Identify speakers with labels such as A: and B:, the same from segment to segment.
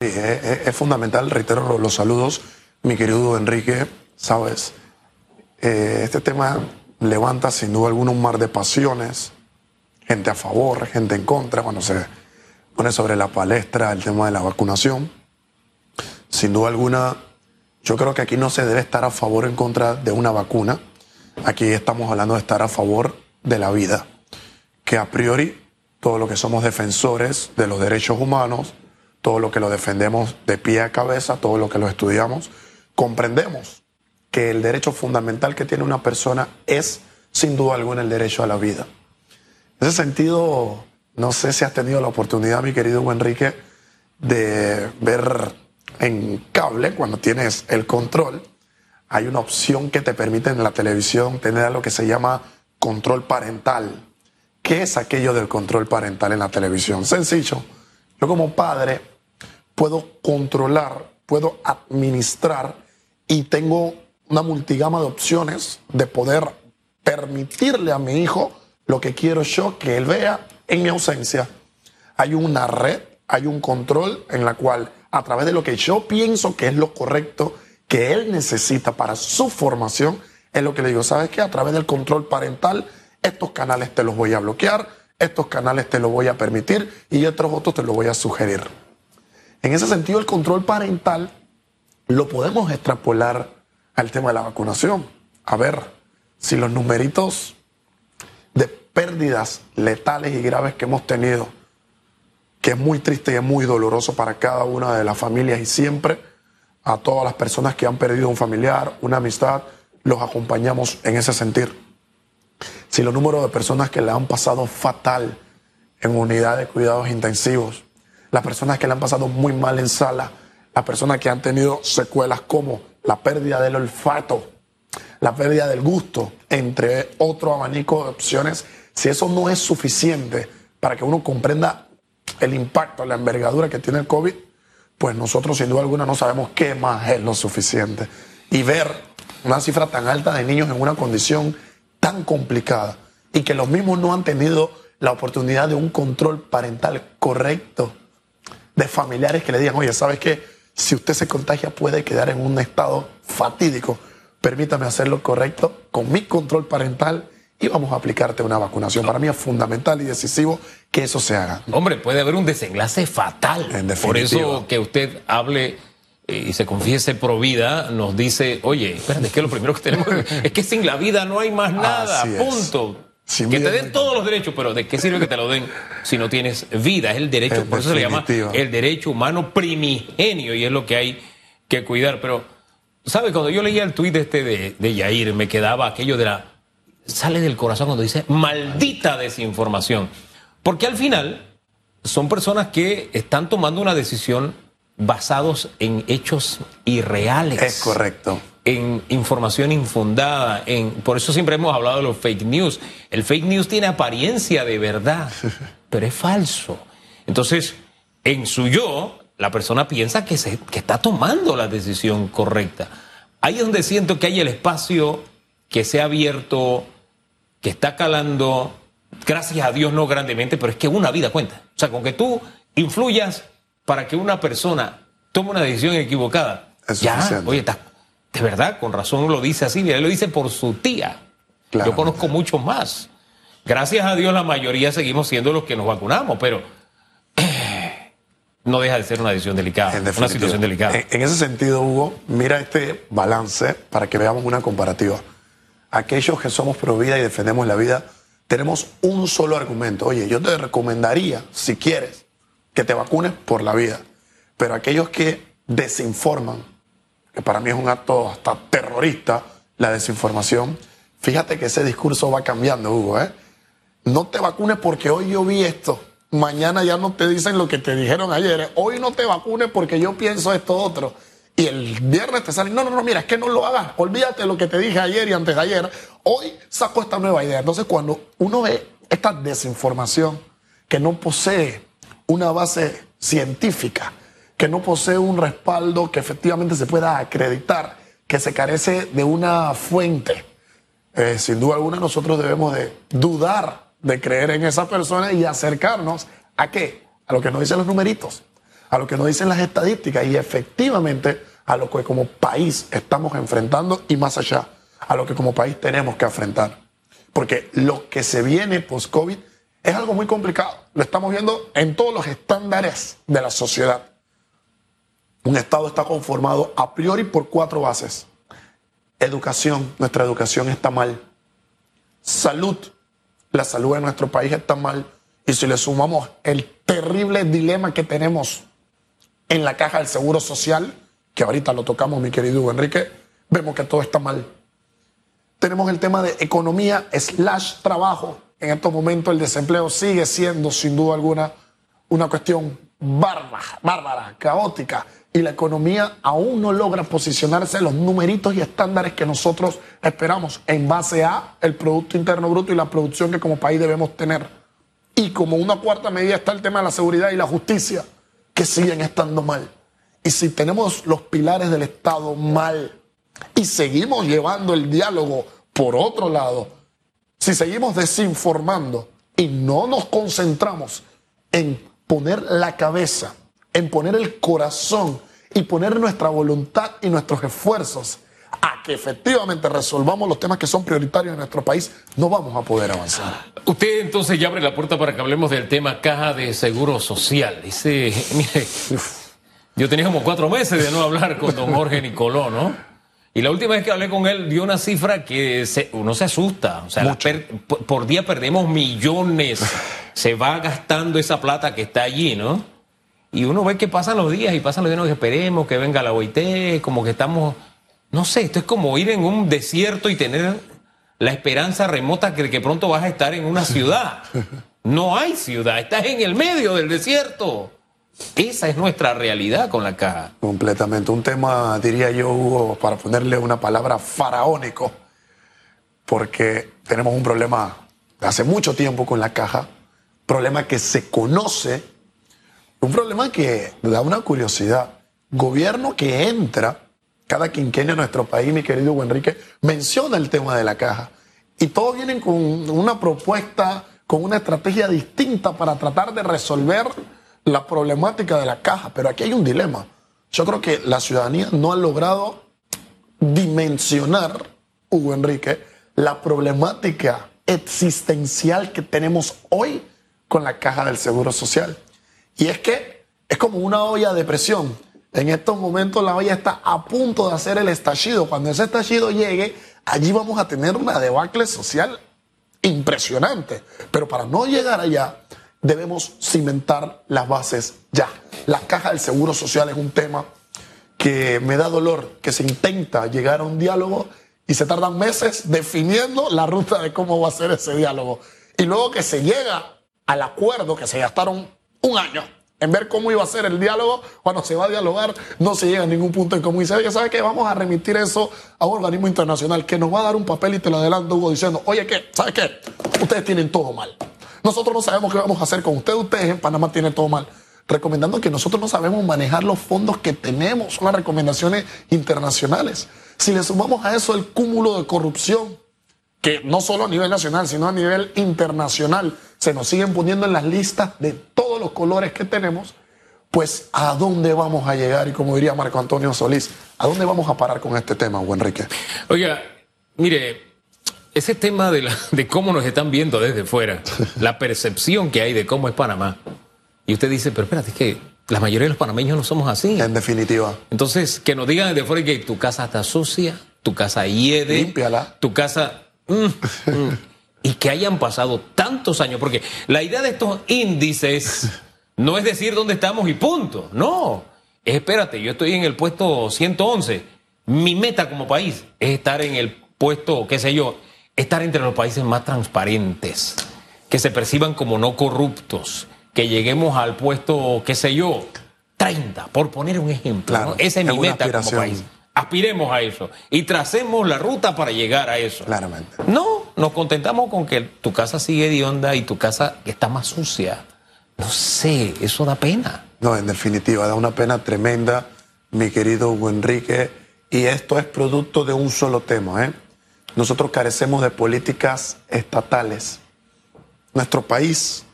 A: es, fundamental, reitero los saludos, mi querido Enrique, sabes, eh, este tema levanta sin duda alguna un mar de pasiones, gente a favor, gente en contra, cuando se pone sobre la palestra el tema de la vacunación. Sin duda alguna, yo creo que aquí no se debe estar a favor o en contra de una vacuna. Aquí estamos hablando de estar a favor de la vida, que a priori todo lo que somos defensores de los derechos humanos, todo lo que lo defendemos de pie a cabeza, todo lo que lo estudiamos, comprendemos que el derecho fundamental que tiene una persona es, sin duda alguna, el derecho a la vida. En ese sentido, no sé si has tenido la oportunidad, mi querido Enrique, de ver en cable, cuando tienes el control, hay una opción que te permite en la televisión tener lo que se llama control parental. ¿Qué es aquello del control parental en la televisión? Sencillo. Yo como padre puedo controlar, puedo administrar y tengo una multigama de opciones de poder permitirle a mi hijo lo que quiero yo que él vea en mi ausencia. Hay una red, hay un control en la cual a través de lo que yo pienso que es lo correcto, que él necesita para su formación, es lo que le digo, ¿sabes qué? A través del control parental, estos canales te los voy a bloquear, estos canales te los voy a permitir y otros otros te los voy a sugerir. En ese sentido, el control parental lo podemos extrapolar al tema de la vacunación. A ver, si los numeritos de pérdidas letales y graves que hemos tenido, que es muy triste y es muy doloroso para cada una de las familias y siempre a todas las personas que han perdido un familiar, una amistad, los acompañamos en ese sentir. Si los números de personas que le han pasado fatal en unidades de cuidados intensivos, las personas que le han pasado muy mal en sala, las personas que han tenido secuelas como la pérdida del olfato, la pérdida del gusto, entre otro abanico de opciones, si eso no es suficiente para que uno comprenda el impacto, la envergadura que tiene el COVID, pues nosotros sin duda alguna no sabemos qué más es lo suficiente. Y ver una cifra tan alta de niños en una condición tan complicada y que los mismos no han tenido la oportunidad de un control parental correcto, de familiares que le digan, oye, ¿sabes qué? Si usted se contagia puede quedar en un estado fatídico. Permítame hacer lo correcto con mi control parental y vamos a aplicarte una vacunación. Para mí es fundamental y decisivo que eso se haga.
B: Hombre, puede haber un desenlace fatal. Por eso que usted hable eh, y se confiese pro vida, nos dice, oye, espérate, es que lo primero que tenemos es que sin la vida no hay más nada, punto. Que te den todos los derechos, pero ¿de qué sirve que te lo den si no tienes vida? Es el derecho, por eso se le llama el derecho humano primigenio y es lo que hay que cuidar. Pero, ¿sabe? Cuando yo leía el tuit este de, de Yair, me quedaba aquello de la sale del corazón cuando dice maldita desinformación. Porque al final son personas que están tomando una decisión basados en hechos irreales.
A: Es correcto.
B: En información infundada. En, por eso siempre hemos hablado de los fake news. El fake news tiene apariencia de verdad, pero es falso. Entonces, en su yo, la persona piensa que, se, que está tomando la decisión correcta. Ahí es donde siento que hay el espacio que se ha abierto, que está calando, gracias a Dios no grandemente, pero es que una vida cuenta. O sea, con que tú influyas para que una persona tome una decisión equivocada, ya, oye, está, de verdad, con razón lo dice así, él lo dice por su tía. Yo conozco muchos más. Gracias a Dios la mayoría seguimos siendo los que nos vacunamos, pero no deja de ser una decisión delicada, una situación delicada.
A: en ese sentido, Hugo, mira este balance para que veamos una comparativa aquellos que somos pro vida y defendemos la vida, tenemos un solo argumento. Oye, yo te recomendaría, si quieres, que te vacunes por la vida. Pero aquellos que desinforman, que para mí es un acto hasta terrorista, la desinformación, fíjate que ese discurso va cambiando, Hugo. ¿eh? No te vacunes porque hoy yo vi esto. Mañana ya no te dicen lo que te dijeron ayer. Hoy no te vacunes porque yo pienso esto otro y el viernes te salen, no, no, no, mira, es que no lo hagas, olvídate lo que te dije ayer y antes de ayer, hoy saco esta nueva idea. Entonces cuando uno ve esta desinformación que no posee una base científica, que no posee un respaldo que efectivamente se pueda acreditar, que se carece de una fuente, eh, sin duda alguna nosotros debemos de dudar de creer en esa persona y acercarnos a qué? A lo que nos dicen los numeritos a lo que nos dicen las estadísticas y efectivamente a lo que como país estamos enfrentando y más allá, a lo que como país tenemos que enfrentar. Porque lo que se viene post-COVID es algo muy complicado. Lo estamos viendo en todos los estándares de la sociedad. Un Estado está conformado a priori por cuatro bases. Educación, nuestra educación está mal. Salud, la salud de nuestro país está mal. Y si le sumamos el terrible dilema que tenemos en la caja del Seguro Social, que ahorita lo tocamos, mi querido Enrique, vemos que todo está mal. Tenemos el tema de economía slash trabajo. En estos momentos el desempleo sigue siendo, sin duda alguna, una cuestión bárbara, bárbara, caótica y la economía aún no logra posicionarse en los numeritos y estándares que nosotros esperamos en base a el Producto Interno Bruto y la producción que como país debemos tener. Y como una cuarta medida está el tema de la seguridad y la justicia, que siguen estando mal. Y si tenemos los pilares del Estado mal y seguimos llevando el diálogo por otro lado, si seguimos desinformando y no nos concentramos en poner la cabeza en poner el corazón y poner nuestra voluntad y nuestros esfuerzos a que efectivamente resolvamos los temas que son prioritarios en nuestro país, no vamos a poder avanzar.
B: Usted entonces ya abre la puerta para que hablemos del tema caja de seguro social. Dice, mire, yo tenía como cuatro meses de no hablar con don Jorge Nicoló, ¿no? Y la última vez que hablé con él dio una cifra que uno se asusta. O sea, por día perdemos millones. Se va gastando esa plata que está allí, ¿no? Y uno ve que pasan los días y pasan los días y esperemos que venga la OIT, como que estamos, no sé, esto es como ir en un desierto y tener la esperanza remota de que pronto vas a estar en una ciudad. No hay ciudad, estás en el medio del desierto. Esa es nuestra realidad con la caja.
A: Completamente. Un tema, diría yo, Hugo, para ponerle una palabra faraónico, porque tenemos un problema hace mucho tiempo con la caja, problema que se conoce un problema que da una curiosidad. Gobierno que entra, cada quinquenio en nuestro país, mi querido Enrique, menciona el tema de la caja. Y todos vienen con una propuesta, con una estrategia distinta para tratar de resolver la problemática de la caja. Pero aquí hay un dilema. Yo creo que la ciudadanía no ha logrado dimensionar, Hugo Enrique, la problemática existencial que tenemos hoy con la caja del Seguro Social. Y es que es como una olla de presión. En estos momentos la olla está a punto de hacer el estallido. Cuando ese estallido llegue, allí vamos a tener una debacle social impresionante. Pero para no llegar allá, debemos cimentar las bases ya. La caja del seguro social es un tema que me da dolor, que se intenta llegar a un diálogo y se tardan meses definiendo la ruta de cómo va a ser ese diálogo. Y luego que se llega al acuerdo, que se gastaron un año en ver cómo iba a ser el diálogo. Cuando se va a dialogar, no se llega a ningún punto en común. Y se ¿sabe qué? Vamos a remitir eso a un organismo internacional que nos va a dar un papel y te lo adelanto, Hugo, diciendo, oye, ¿qué? ¿Sabe qué? Ustedes tienen todo mal. Nosotros no sabemos qué vamos a hacer con ustedes. Ustedes en Panamá tienen todo mal. Recomendando que nosotros no sabemos manejar los fondos que tenemos. Son las recomendaciones internacionales. Si le sumamos a eso el cúmulo de corrupción, que no solo a nivel nacional, sino a nivel internacional, se nos siguen poniendo en las listas de todos los colores que tenemos, pues ¿a dónde vamos a llegar? Y como diría Marco Antonio Solís, ¿a dónde vamos a parar con este tema, Juan Enrique?
B: Oiga, mire, ese tema de, de cómo nos están viendo desde fuera, la percepción que hay de cómo es Panamá, y usted dice, pero espérate, es que la mayoría de los panameños no somos así.
A: En definitiva.
B: Entonces, que nos digan desde fuera que tu casa está sucia, tu casa hiede,
A: Límpiala.
B: tu casa... Mm, mm y que hayan pasado tantos años, porque la idea de estos índices no es decir dónde estamos y punto, no, espérate, yo estoy en el puesto 111, mi meta como país es estar en el puesto, qué sé yo, estar entre los países más transparentes, que se perciban como no corruptos, que lleguemos al puesto, qué sé yo, 30, por poner un ejemplo. Esa es mi meta como país aspiremos a eso y tracemos la ruta para llegar a eso.
A: Claramente.
B: No, nos contentamos con que tu casa sigue de onda y tu casa está más sucia. No sé, eso da pena.
A: No, en definitiva, da una pena tremenda, mi querido Hugo Enrique. Y esto es producto de un solo tema. ¿eh? Nosotros carecemos de políticas estatales. Nuestro país,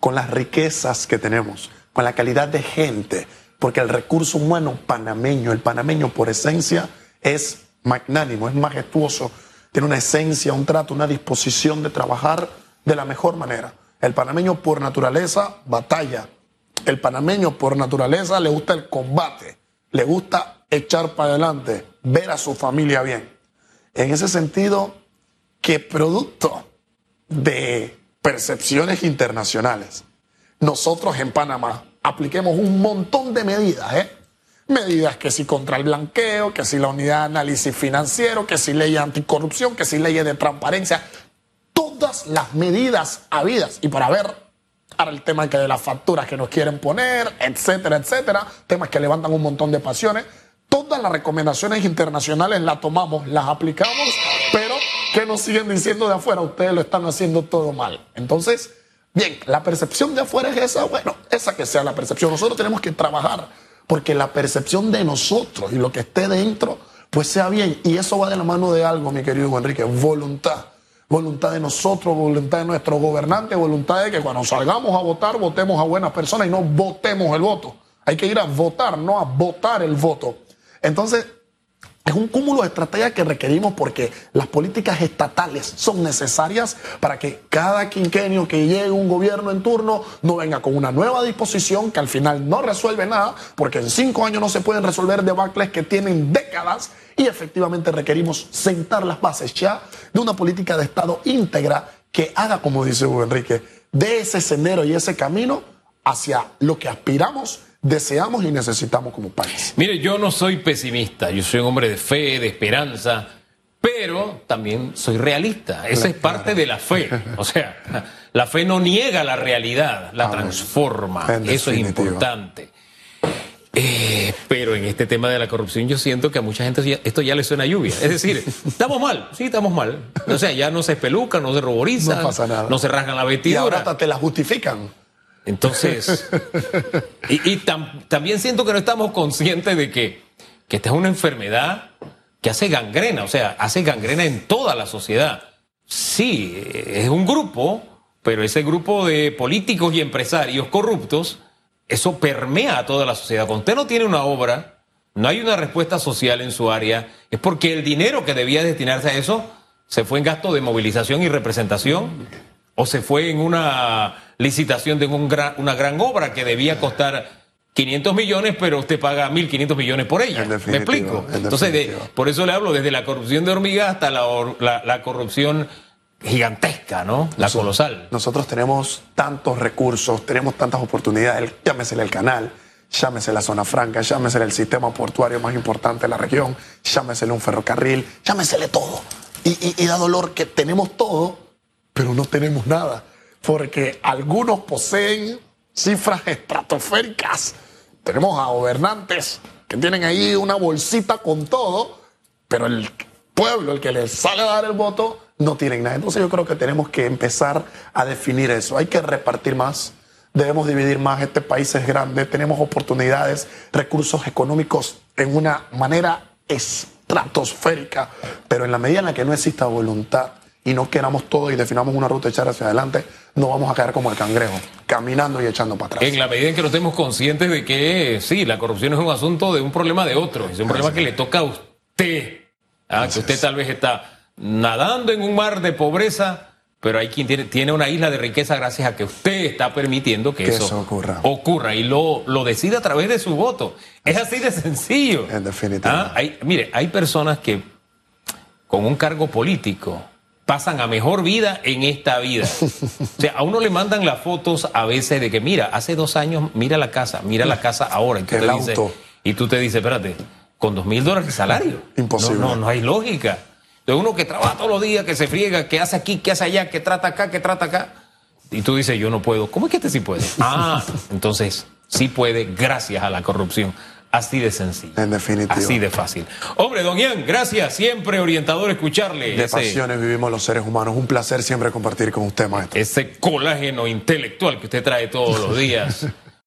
A: con las riquezas que tenemos, con la calidad de gente, porque el recurso humano panameño, el panameño por esencia es magnánimo, es majestuoso, tiene una esencia, un trato, una disposición de trabajar de la mejor manera. El panameño por naturaleza batalla. El panameño por naturaleza le gusta el combate, le gusta echar para adelante, ver a su familia bien. En ese sentido, que producto de percepciones internacionales, nosotros en Panamá apliquemos un montón de medidas, ¿eh? Medidas que si contra el blanqueo, que si la unidad de análisis financiero, que si ley anticorrupción, que si leyes de transparencia, todas las medidas habidas. Y para ver ahora el tema que de las facturas que nos quieren poner, etcétera, etcétera, temas que levantan un montón de pasiones. Todas las recomendaciones internacionales las tomamos, las aplicamos, pero que nos siguen diciendo de afuera, ustedes lo están haciendo todo mal. Entonces, bien, la percepción de afuera es esa, bueno, esa que sea la percepción. Nosotros tenemos que trabajar porque la percepción de nosotros y lo que esté dentro, pues sea bien. Y eso va de la mano de algo, mi querido Enrique, voluntad. Voluntad de nosotros, voluntad de nuestros gobernantes, voluntad de que cuando salgamos a votar, votemos a buenas personas y no votemos el voto. Hay que ir a votar, no a votar el voto. Entonces, es un cúmulo de estrategias que requerimos porque las políticas estatales son necesarias para que cada quinquenio que llegue un gobierno en turno no venga con una nueva disposición que al final no resuelve nada, porque en cinco años no se pueden resolver debacles que tienen décadas y efectivamente requerimos sentar las bases ya de una política de Estado íntegra que haga, como dice Hugo Enrique, de ese sendero y ese camino hacia lo que aspiramos deseamos y necesitamos como país.
B: Mire, yo no soy pesimista, yo soy un hombre de fe, de esperanza, pero también soy realista. Esa es parte de la fe. O sea, la fe no niega la realidad, la transforma. Eso es importante. Eh, pero en este tema de la corrupción yo siento que a mucha gente esto ya le suena a lluvia. Es decir, estamos mal, sí, estamos mal. O sea, ya no se espelucan, no se ruborizan, no, pasa nada. no se rasgan la vestidura. Y
A: ahora hasta te la justifican.
B: Entonces, y, también siento que no estamos conscientes de que, que esta es una enfermedad que hace gangrena, o sea, hace gangrena en toda la sociedad. Sí, es un grupo, pero ese grupo de políticos y empresarios corruptos, eso permea a toda la sociedad. Cuando usted no tiene una obra, no hay una respuesta social en su área, es porque el dinero que debía destinarse a eso se fue en gasto de movilización y representación o se fue en una licitación de un gran, una gran obra que debía costar 500 millones, pero usted paga 1.500 millones por ella. ¿Me explico? Entonces, por eso le hablo desde la corrupción de hormiga hasta la, la, corrupción gigantesca, ¿no? La colosal.
A: Nosotros tenemos tantos recursos, tenemos tantas oportunidades, llámesele el canal, llámese la zona franca, llámesele el sistema portuario más importante de la región, llámesele un ferrocarril, llámesele todo. Y, y da dolor que tenemos todo, pero no tenemos nada porque algunos poseen cifras estratosféricas. Tenemos a gobernantes que tienen ahí una bolsita con todo, pero el pueblo, el que les sale a dar el voto, no tienen nada. Entonces yo creo que tenemos que empezar a definir eso. Hay que repartir más, debemos dividir más. Este país es grande, tenemos oportunidades, recursos económicos en una manera estratosférica, pero en la medida en la que no exista voluntad y no queramos todo y definamos una ruta echar hacia adelante, no vamos a quedar como el cangrejo, caminando y echando para atrás.
B: En la medida en que no estemos conscientes de que sí, la corrupción es un asunto de un problema de otro, es un problema que le toca a usted. ¿ah? que usted tal vez está nadando en un mar de pobreza, pero hay quien tiene, tiene una isla de riqueza gracias a que usted está permitiendo que, eso, ocurra. ocurra y lo, lo decide a través de su voto. Es así de sencillo.
A: En definitiva.
B: ¿Ah? mire, hay personas que con un cargo político pasan a mejor vida en esta vida. O sea, a uno le mandan las fotos a veces de que, mira, hace dos años, mira la casa, mira la casa ahora. Y tú, te, dices, y tú te dices, espérate, con dos mil dólares de salario.
A: Imposible.
B: No, no, hay lógica. De uno que trabaja todos los días, que se friega, que hace aquí, que hace allá, que trata acá, que trata acá. Y tú dices, yo no puedo. ¿Cómo es que este sí puede? Ah, entonces sí puede gracias a la corrupción. Así de sencillo.
A: En definitiva.
B: Así de fácil. Hombre, don Ian, gracias. Siempre orientador escucharle.
A: De pasiones vivimos los seres humanos. Un placer siempre compartir con usted, maestro.
B: Ese colágeno intelectual que usted trae todos los días.